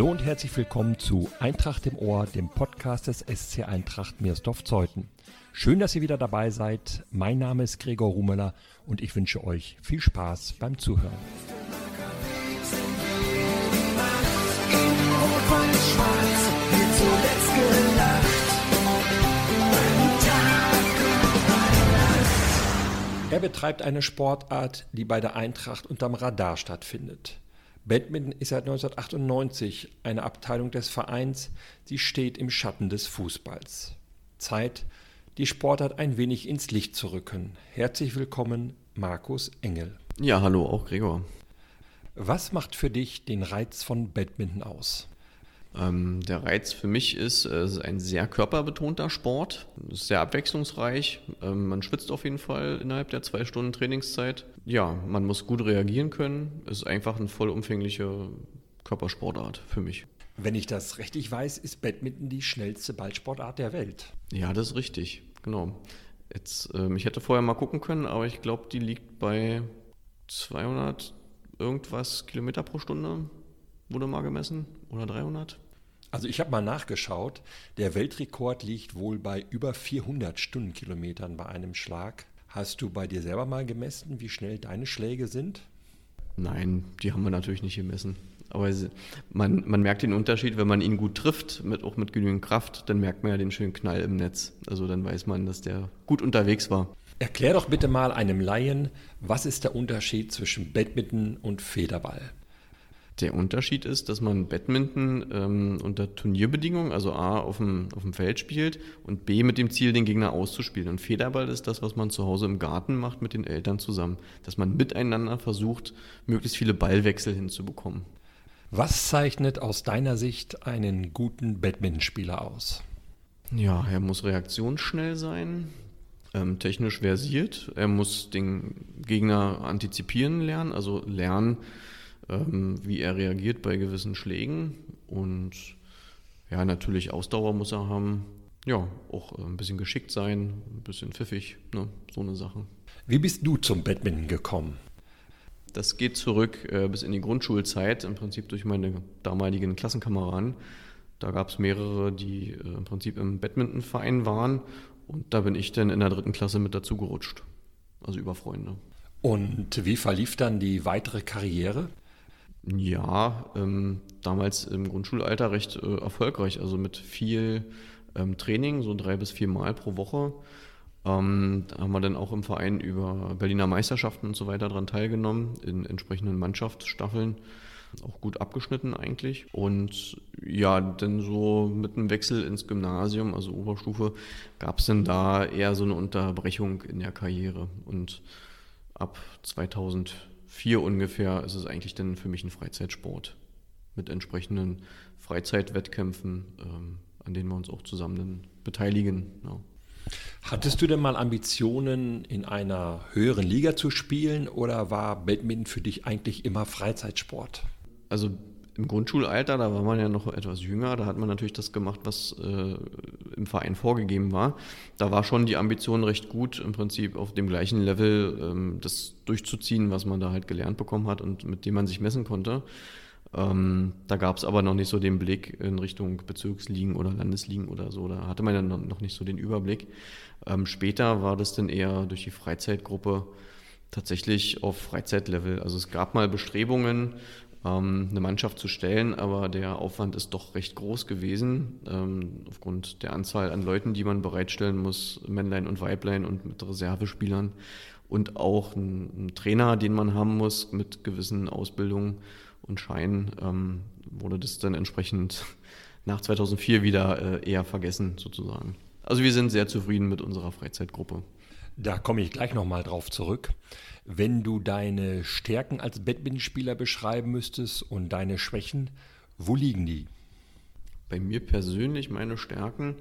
Hallo und herzlich willkommen zu Eintracht im Ohr, dem Podcast des SC Eintracht Meersdorf-Zeuthen. Schön, dass ihr wieder dabei seid. Mein Name ist Gregor Rumeler und ich wünsche euch viel Spaß beim Zuhören. Er betreibt eine Sportart, die bei der Eintracht unterm Radar stattfindet. Badminton ist seit 1998 eine Abteilung des Vereins, die steht im Schatten des Fußballs. Zeit, die Sportart ein wenig ins Licht zu rücken. Herzlich willkommen, Markus Engel. Ja, hallo, auch Gregor. Was macht für dich den Reiz von Badminton aus? Ähm, der Reiz für mich ist, äh, es ist ein sehr körperbetonter Sport. Ist sehr abwechslungsreich. Ähm, man schwitzt auf jeden Fall innerhalb der zwei Stunden Trainingszeit. Ja, man muss gut reagieren können. Es ist einfach eine vollumfängliche Körpersportart für mich. Wenn ich das richtig weiß, ist Badminton die schnellste Ballsportart der Welt. Ja, das ist richtig. Genau. Jetzt, ähm, ich hätte vorher mal gucken können, aber ich glaube, die liegt bei 200 irgendwas Kilometer pro Stunde wurde mal gemessen oder 300? Also ich habe mal nachgeschaut. Der Weltrekord liegt wohl bei über 400 Stundenkilometern bei einem Schlag. Hast du bei dir selber mal gemessen, wie schnell deine Schläge sind? Nein, die haben wir natürlich nicht gemessen. Aber man, man merkt den Unterschied, wenn man ihn gut trifft, mit, auch mit genügend Kraft, dann merkt man ja den schönen Knall im Netz. Also dann weiß man, dass der gut unterwegs war. Erklär doch bitte mal einem Laien, was ist der Unterschied zwischen Badminton und Federball? Der Unterschied ist, dass man Badminton ähm, unter Turnierbedingungen, also A, auf dem, auf dem Feld spielt und B, mit dem Ziel, den Gegner auszuspielen. Und Federball ist das, was man zu Hause im Garten macht mit den Eltern zusammen. Dass man miteinander versucht, möglichst viele Ballwechsel hinzubekommen. Was zeichnet aus deiner Sicht einen guten Badmintonspieler aus? Ja, er muss reaktionsschnell sein, ähm, technisch versiert. Er muss den Gegner antizipieren lernen, also lernen, ähm, wie er reagiert bei gewissen Schlägen. Und ja, natürlich Ausdauer muss er haben. Ja, auch äh, ein bisschen geschickt sein, ein bisschen pfiffig, ne? so eine Sache. Wie bist du zum Badminton gekommen? Das geht zurück äh, bis in die Grundschulzeit, im Prinzip durch meine damaligen Klassenkameraden. Da gab es mehrere, die äh, im Prinzip im Badmintonverein waren und da bin ich dann in der dritten Klasse mit dazu gerutscht. Also über Freunde. Und wie verlief dann die weitere Karriere? Ja, ähm, damals im Grundschulalter recht äh, erfolgreich, also mit viel ähm, Training, so drei bis vier Mal pro Woche. Ähm, da haben wir dann auch im Verein über Berliner Meisterschaften und so weiter daran teilgenommen, in entsprechenden Mannschaftsstaffeln. Auch gut abgeschnitten eigentlich. Und ja, dann so mit dem Wechsel ins Gymnasium, also Oberstufe, gab es dann da eher so eine Unterbrechung in der Karriere. Und ab 2000 vier ungefähr ist es eigentlich dann für mich ein Freizeitsport mit entsprechenden Freizeitwettkämpfen, ähm, an denen wir uns auch zusammen dann beteiligen. Ja. Hattest du denn mal Ambitionen, in einer höheren Liga zu spielen oder war Badminton für dich eigentlich immer Freizeitsport? Also im Grundschulalter, da war man ja noch etwas jünger, da hat man natürlich das gemacht, was äh, im Verein vorgegeben war. Da war schon die Ambition recht gut, im Prinzip auf dem gleichen Level ähm, das durchzuziehen, was man da halt gelernt bekommen hat und mit dem man sich messen konnte. Ähm, da gab es aber noch nicht so den Blick in Richtung Bezirksligen oder Landesligen oder so. Da hatte man ja noch nicht so den Überblick. Ähm, später war das dann eher durch die Freizeitgruppe tatsächlich auf Freizeitlevel. Also es gab mal Bestrebungen, eine Mannschaft zu stellen, aber der Aufwand ist doch recht groß gewesen, ähm, aufgrund der Anzahl an Leuten, die man bereitstellen muss, Männlein und Weiblein und mit Reservespielern und auch ein, ein Trainer, den man haben muss mit gewissen Ausbildungen und Scheinen, ähm, wurde das dann entsprechend nach 2004 wieder äh, eher vergessen sozusagen. Also wir sind sehr zufrieden mit unserer Freizeitgruppe. Da komme ich gleich nochmal drauf zurück. Wenn du deine Stärken als Badmintonspieler beschreiben müsstest und deine Schwächen, wo liegen die? Bei mir persönlich meine Stärken.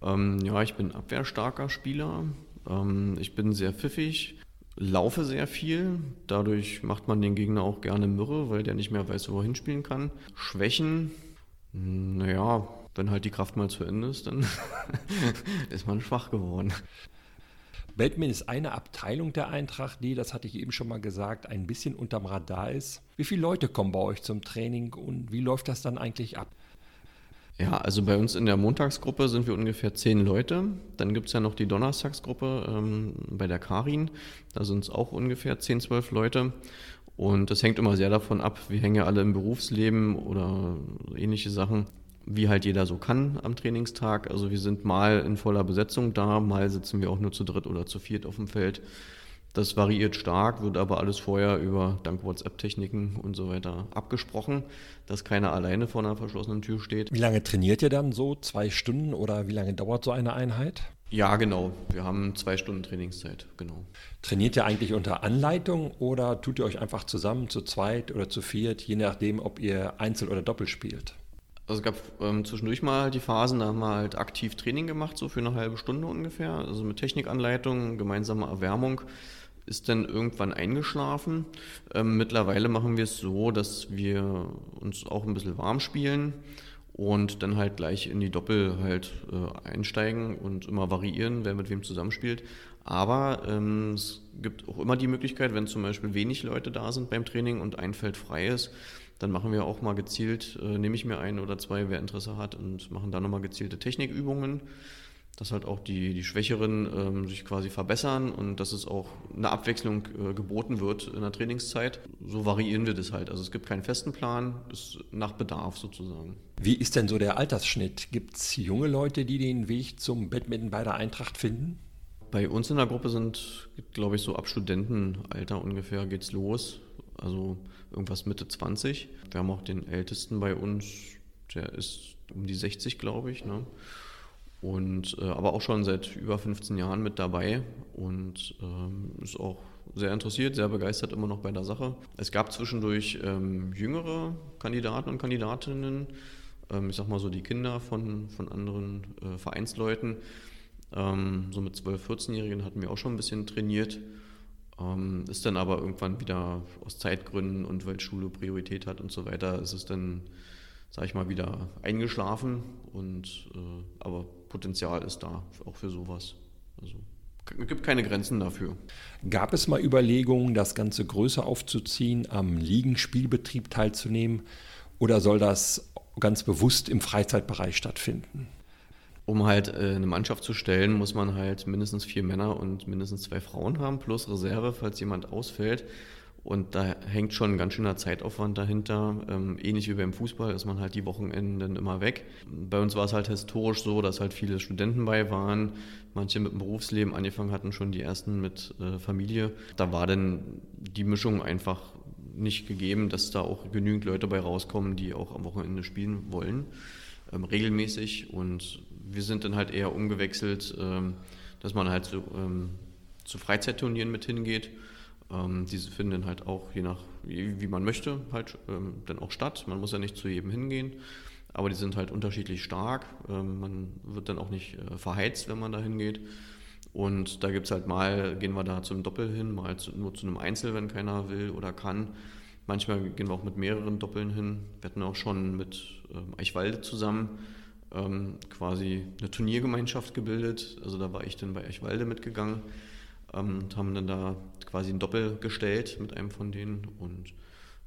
Ähm, ja, ich bin abwehrstarker Spieler. Ähm, ich bin sehr pfiffig, laufe sehr viel. Dadurch macht man den Gegner auch gerne Mürre, weil der nicht mehr weiß, wo er hinspielen kann. Schwächen, naja, wenn halt die Kraft mal zu Ende ist, dann ist man schwach geworden. Badminton ist eine Abteilung der Eintracht, die, das hatte ich eben schon mal gesagt, ein bisschen unterm Radar ist. Wie viele Leute kommen bei euch zum Training und wie läuft das dann eigentlich ab? Ja, also bei uns in der Montagsgruppe sind wir ungefähr zehn Leute. Dann gibt es ja noch die Donnerstagsgruppe ähm, bei der Karin. Da sind es auch ungefähr zehn, zwölf Leute. Und das hängt immer sehr davon ab, wir hängen ja alle im Berufsleben oder ähnliche Sachen, wie halt jeder so kann am Trainingstag. Also wir sind mal in voller Besetzung da, mal sitzen wir auch nur zu dritt oder zu viert auf dem Feld. Das variiert stark, wird aber alles vorher über dank WhatsApp-Techniken und so weiter abgesprochen, dass keiner alleine vor einer verschlossenen Tür steht. Wie lange trainiert ihr dann so? Zwei Stunden oder wie lange dauert so eine Einheit? Ja, genau. Wir haben zwei Stunden Trainingszeit, genau. Trainiert ihr eigentlich unter Anleitung oder tut ihr euch einfach zusammen, zu zweit oder zu viert, je nachdem, ob ihr Einzel oder Doppel spielt? Also es gab ähm, zwischendurch mal die Phasen, da haben wir halt aktiv Training gemacht, so für eine halbe Stunde ungefähr. Also mit Technikanleitung, gemeinsame Erwärmung ist dann irgendwann eingeschlafen. Ähm, mittlerweile machen wir es so, dass wir uns auch ein bisschen warm spielen und dann halt gleich in die Doppel halt äh, einsteigen und immer variieren, wer mit wem zusammenspielt. Aber ähm, es gibt auch immer die Möglichkeit, wenn zum Beispiel wenig Leute da sind beim Training und ein Feld frei ist, dann machen wir auch mal gezielt, äh, nehme ich mir ein oder zwei, wer Interesse hat und machen da nochmal gezielte Technikübungen dass halt auch die, die Schwächeren ähm, sich quasi verbessern und dass es auch eine Abwechslung äh, geboten wird in der Trainingszeit. So variieren wir das halt. Also es gibt keinen festen Plan, ist nach Bedarf sozusagen. Wie ist denn so der Altersschnitt? Gibt es junge Leute, die den Weg zum Badminton bei der Eintracht finden? Bei uns in der Gruppe sind, glaube ich, so ab Studentenalter ungefähr geht's los. Also irgendwas Mitte 20. Wir haben auch den Ältesten bei uns, der ist um die 60, glaube ich. Ne? Und äh, aber auch schon seit über 15 Jahren mit dabei und ähm, ist auch sehr interessiert, sehr begeistert immer noch bei der Sache. Es gab zwischendurch ähm, jüngere Kandidaten und Kandidatinnen, ähm, ich sag mal so die Kinder von, von anderen äh, Vereinsleuten. Ähm, so mit 12-, 14-Jährigen hatten wir auch schon ein bisschen trainiert. Ähm, ist dann aber irgendwann wieder aus Zeitgründen und weil Schule Priorität hat und so weiter, ist es dann sage ich mal, wieder eingeschlafen. Und, äh, aber Potenzial ist da, auch für sowas. Also es gibt keine Grenzen dafür. Gab es mal Überlegungen, das Ganze größer aufzuziehen, am Ligenspielbetrieb teilzunehmen? Oder soll das ganz bewusst im Freizeitbereich stattfinden? Um halt äh, eine Mannschaft zu stellen, muss man halt mindestens vier Männer und mindestens zwei Frauen haben, plus Reserve, falls jemand ausfällt. Und da hängt schon ein ganz schöner Zeitaufwand dahinter. Ähm, ähnlich wie beim Fußball ist man halt die Wochenenden immer weg. Bei uns war es halt historisch so, dass halt viele Studenten bei waren. Manche mit dem Berufsleben angefangen hatten, schon die ersten mit äh, Familie. Da war dann die Mischung einfach nicht gegeben, dass da auch genügend Leute bei rauskommen, die auch am Wochenende spielen wollen, ähm, regelmäßig. Und wir sind dann halt eher umgewechselt, ähm, dass man halt so, ähm, zu Freizeitturnieren mit hingeht ähm, diese finden halt auch, je nach, wie, man möchte, halt ähm, dann auch statt. Man muss ja nicht zu jedem hingehen, aber die sind halt unterschiedlich stark. Ähm, man wird dann auch nicht äh, verheizt, wenn man da hingeht. Und da gibt es halt mal, gehen wir da zum Doppel hin, mal zu, nur zu einem Einzel, wenn keiner will oder kann. Manchmal gehen wir auch mit mehreren Doppeln hin. Wir hatten auch schon mit ähm, Eichwalde zusammen ähm, quasi eine Turniergemeinschaft gebildet. Also da war ich dann bei Eichwalde mitgegangen ähm, und haben dann da quasi ein Doppel gestellt mit einem von denen und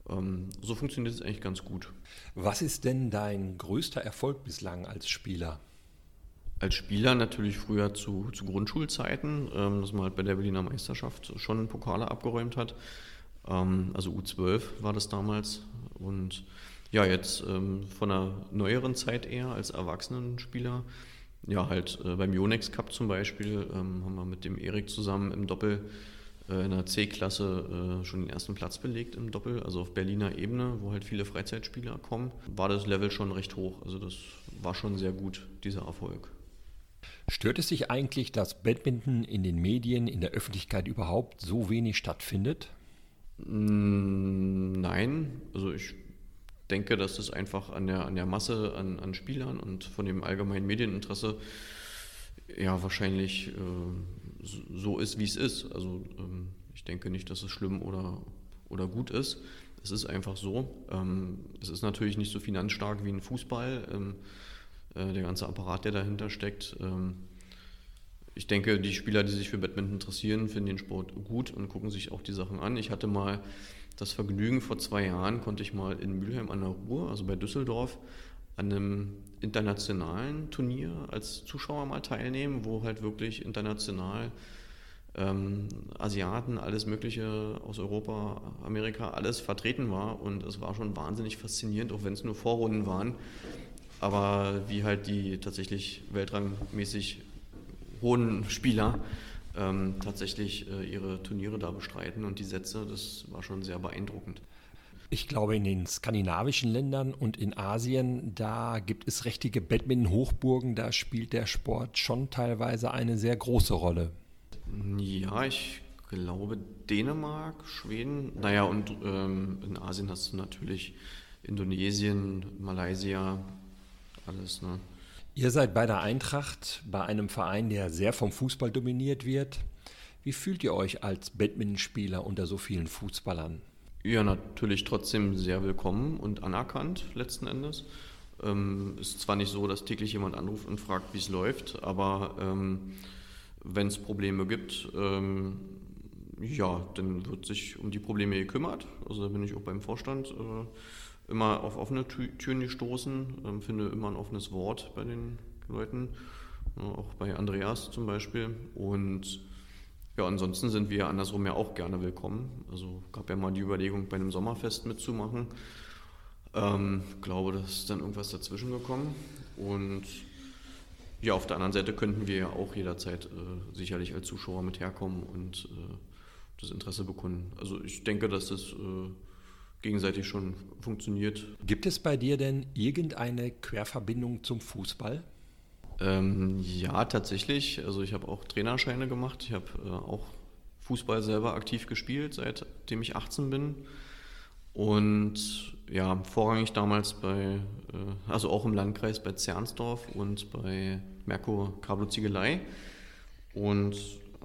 ähm, so funktioniert es eigentlich ganz gut. Was ist denn dein größter Erfolg bislang als Spieler? Als Spieler natürlich früher zu, zu Grundschulzeiten, ähm, dass man halt bei der Berliner Meisterschaft schon Pokale abgeräumt hat. Ähm, also U12 war das damals. Und ja, jetzt ähm, von einer neueren Zeit eher als Erwachsenenspieler ja, halt äh, beim Yonex Cup zum Beispiel ähm, haben wir mit dem Erik zusammen im Doppel äh, in der C-Klasse äh, schon den ersten Platz belegt im Doppel, also auf Berliner Ebene, wo halt viele Freizeitspieler kommen, war das Level schon recht hoch. Also das war schon sehr gut, dieser Erfolg. Stört es sich eigentlich, dass Badminton in den Medien, in der Öffentlichkeit überhaupt so wenig stattfindet? Mm, nein, also ich denke, dass es einfach an der, an der Masse an, an Spielern und von dem allgemeinen Medieninteresse ja wahrscheinlich äh, so ist, wie es ist. Also ähm, ich denke nicht, dass es schlimm oder, oder gut ist. Es ist einfach so. Ähm, es ist natürlich nicht so finanzstark wie ein Fußball. Ähm, äh, der ganze Apparat, der dahinter steckt, ähm, ich denke, die Spieler, die sich für Badminton interessieren, finden den Sport gut und gucken sich auch die Sachen an. Ich hatte mal das Vergnügen, vor zwei Jahren konnte ich mal in Mülheim an der Ruhr, also bei Düsseldorf, an einem internationalen Turnier als Zuschauer mal teilnehmen, wo halt wirklich international ähm, Asiaten, alles Mögliche aus Europa, Amerika, alles vertreten war. Und es war schon wahnsinnig faszinierend, auch wenn es nur Vorrunden waren. Aber wie halt die tatsächlich weltrangmäßig hohen Spieler ähm, tatsächlich äh, ihre Turniere da bestreiten und die Sätze, das war schon sehr beeindruckend. Ich glaube, in den skandinavischen Ländern und in Asien, da gibt es richtige Badminton-Hochburgen, da spielt der Sport schon teilweise eine sehr große Rolle. Ja, ich glaube Dänemark, Schweden, naja, und ähm, in Asien hast du natürlich Indonesien, Malaysia, alles, ne? Ihr seid bei der Eintracht, bei einem Verein, der sehr vom Fußball dominiert wird. Wie fühlt ihr euch als Badmintonspieler unter so vielen Fußballern? Ja, natürlich trotzdem sehr willkommen und anerkannt letzten Endes. Ähm, ist zwar nicht so, dass täglich jemand anruft und fragt, wie es läuft, aber ähm, wenn es Probleme gibt, ähm, ja, dann wird sich um die Probleme gekümmert. Also da bin ich auch beim Vorstand. Äh, immer auf offene Türen gestoßen, ähm, finde immer ein offenes Wort bei den Leuten, ja, auch bei Andreas zum Beispiel. Und ja, ansonsten sind wir andersrum ja auch gerne willkommen. Also gab ja mal die Überlegung, bei einem Sommerfest mitzumachen. Ähm, glaube, da ist dann irgendwas dazwischen gekommen. Und ja, auf der anderen Seite könnten wir ja auch jederzeit äh, sicherlich als Zuschauer mit herkommen und äh, das Interesse bekunden. Also ich denke, dass das äh, gegenseitig schon funktioniert. Gibt es bei dir denn irgendeine Querverbindung zum Fußball? Ähm, ja, tatsächlich. Also ich habe auch Trainerscheine gemacht. Ich habe äh, auch Fußball selber aktiv gespielt, seitdem ich 18 bin. Und ja, vorrangig damals bei, äh, also auch im Landkreis bei Zernsdorf und bei Merkur Kablo Ziegelei. Und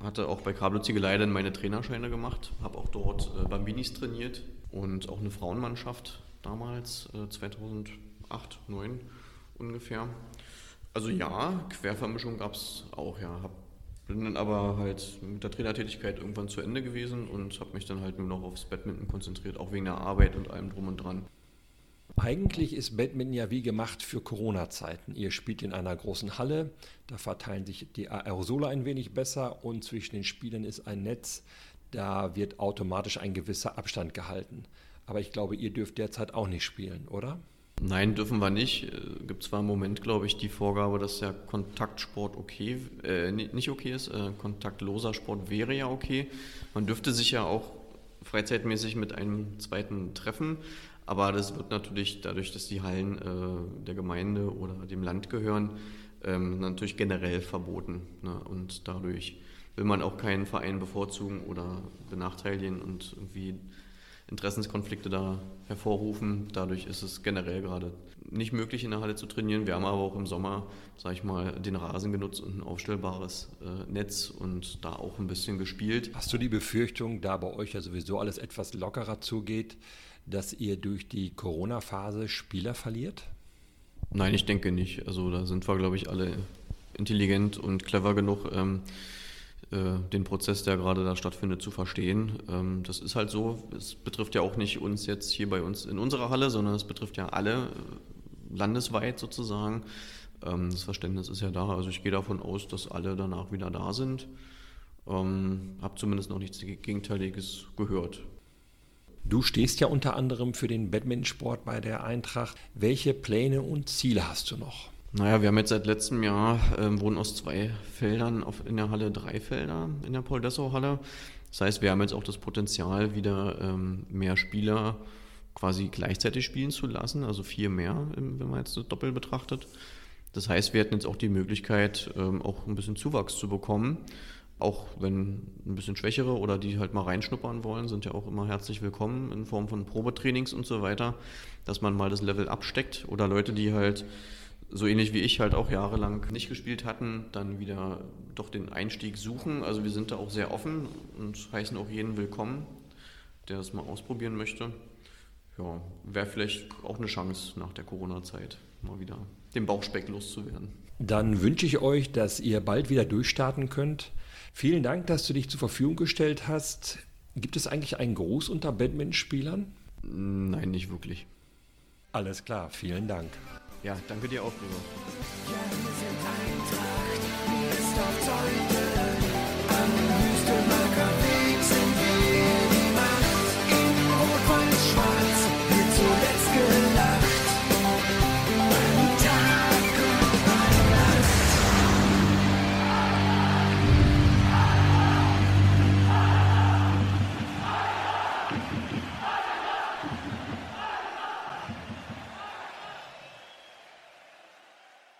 hatte auch bei Kablo Ziegelei dann meine Trainerscheine gemacht, habe auch dort äh, Bambinis trainiert und auch eine Frauenmannschaft damals, äh, 2008, 2009 ungefähr. Also ja, Quervermischung gab es auch, ja. Hab, bin dann aber halt mit der Trainertätigkeit irgendwann zu Ende gewesen und habe mich dann halt nur noch aufs Badminton konzentriert, auch wegen der Arbeit und allem drum und dran. Eigentlich ist Badminton ja wie gemacht für Corona-Zeiten. Ihr spielt in einer großen Halle, da verteilen sich die Aerosole ein wenig besser und zwischen den Spielen ist ein Netz, da wird automatisch ein gewisser Abstand gehalten. Aber ich glaube, ihr dürft derzeit auch nicht spielen, oder? Nein, dürfen wir nicht. Äh, gibt zwar im Moment, glaube ich, die Vorgabe, dass der Kontaktsport okay, äh, nicht okay ist. Äh, kontaktloser Sport wäre ja okay. Man dürfte sich ja auch freizeitmäßig mit einem zweiten treffen. Aber das wird natürlich dadurch, dass die Hallen äh, der Gemeinde oder dem Land gehören, ähm, natürlich generell verboten. Ne? Und dadurch will man auch keinen Verein bevorzugen oder benachteiligen und irgendwie Interessenskonflikte da hervorrufen. Dadurch ist es generell gerade nicht möglich, in der Halle zu trainieren. Wir haben aber auch im Sommer, sage ich mal, den Rasen genutzt und ein aufstellbares äh, Netz und da auch ein bisschen gespielt. Hast du die Befürchtung, da bei euch ja sowieso alles etwas lockerer zugeht, dass ihr durch die Corona-Phase Spieler verliert? Nein, ich denke nicht. Also da sind wir, glaube ich, alle intelligent und clever genug. Ähm, äh, den Prozess, der gerade da stattfindet, zu verstehen. Ähm, das ist halt so. Es betrifft ja auch nicht uns jetzt hier bei uns in unserer Halle, sondern es betrifft ja alle äh, landesweit sozusagen. Ähm, das Verständnis ist ja da. Also ich gehe davon aus, dass alle danach wieder da sind. Ähm, habe zumindest noch nichts Gegenteiliges gehört. Du stehst ja unter anderem für den Badmintonsport bei der Eintracht. Welche Pläne und Ziele hast du noch? Naja, wir haben jetzt seit letztem Jahr, ähm, wohnen aus zwei Feldern auf, in der Halle drei Felder, in der Paul-Dessau-Halle. Das heißt, wir haben jetzt auch das Potenzial, wieder ähm, mehr Spieler quasi gleichzeitig spielen zu lassen, also vier mehr, wenn man jetzt das Doppel betrachtet. Das heißt, wir hätten jetzt auch die Möglichkeit, ähm, auch ein bisschen Zuwachs zu bekommen. Auch wenn ein bisschen Schwächere oder die halt mal reinschnuppern wollen, sind ja auch immer herzlich willkommen in Form von Probetrainings und so weiter, dass man mal das Level absteckt oder Leute, die halt so ähnlich wie ich halt auch jahrelang nicht gespielt hatten, dann wieder doch den Einstieg suchen. Also wir sind da auch sehr offen und heißen auch jeden willkommen, der das mal ausprobieren möchte. Ja, wäre vielleicht auch eine Chance nach der Corona-Zeit mal wieder den Bauchspeck loszuwerden. Dann wünsche ich euch, dass ihr bald wieder durchstarten könnt. Vielen Dank, dass du dich zur Verfügung gestellt hast. Gibt es eigentlich einen Gruß unter Badmintonspielern? Nein, nicht wirklich. Alles klar, vielen Dank. Ja, danke dir auch, Bruno. Ja, wir sind Eintracht, wir ist auf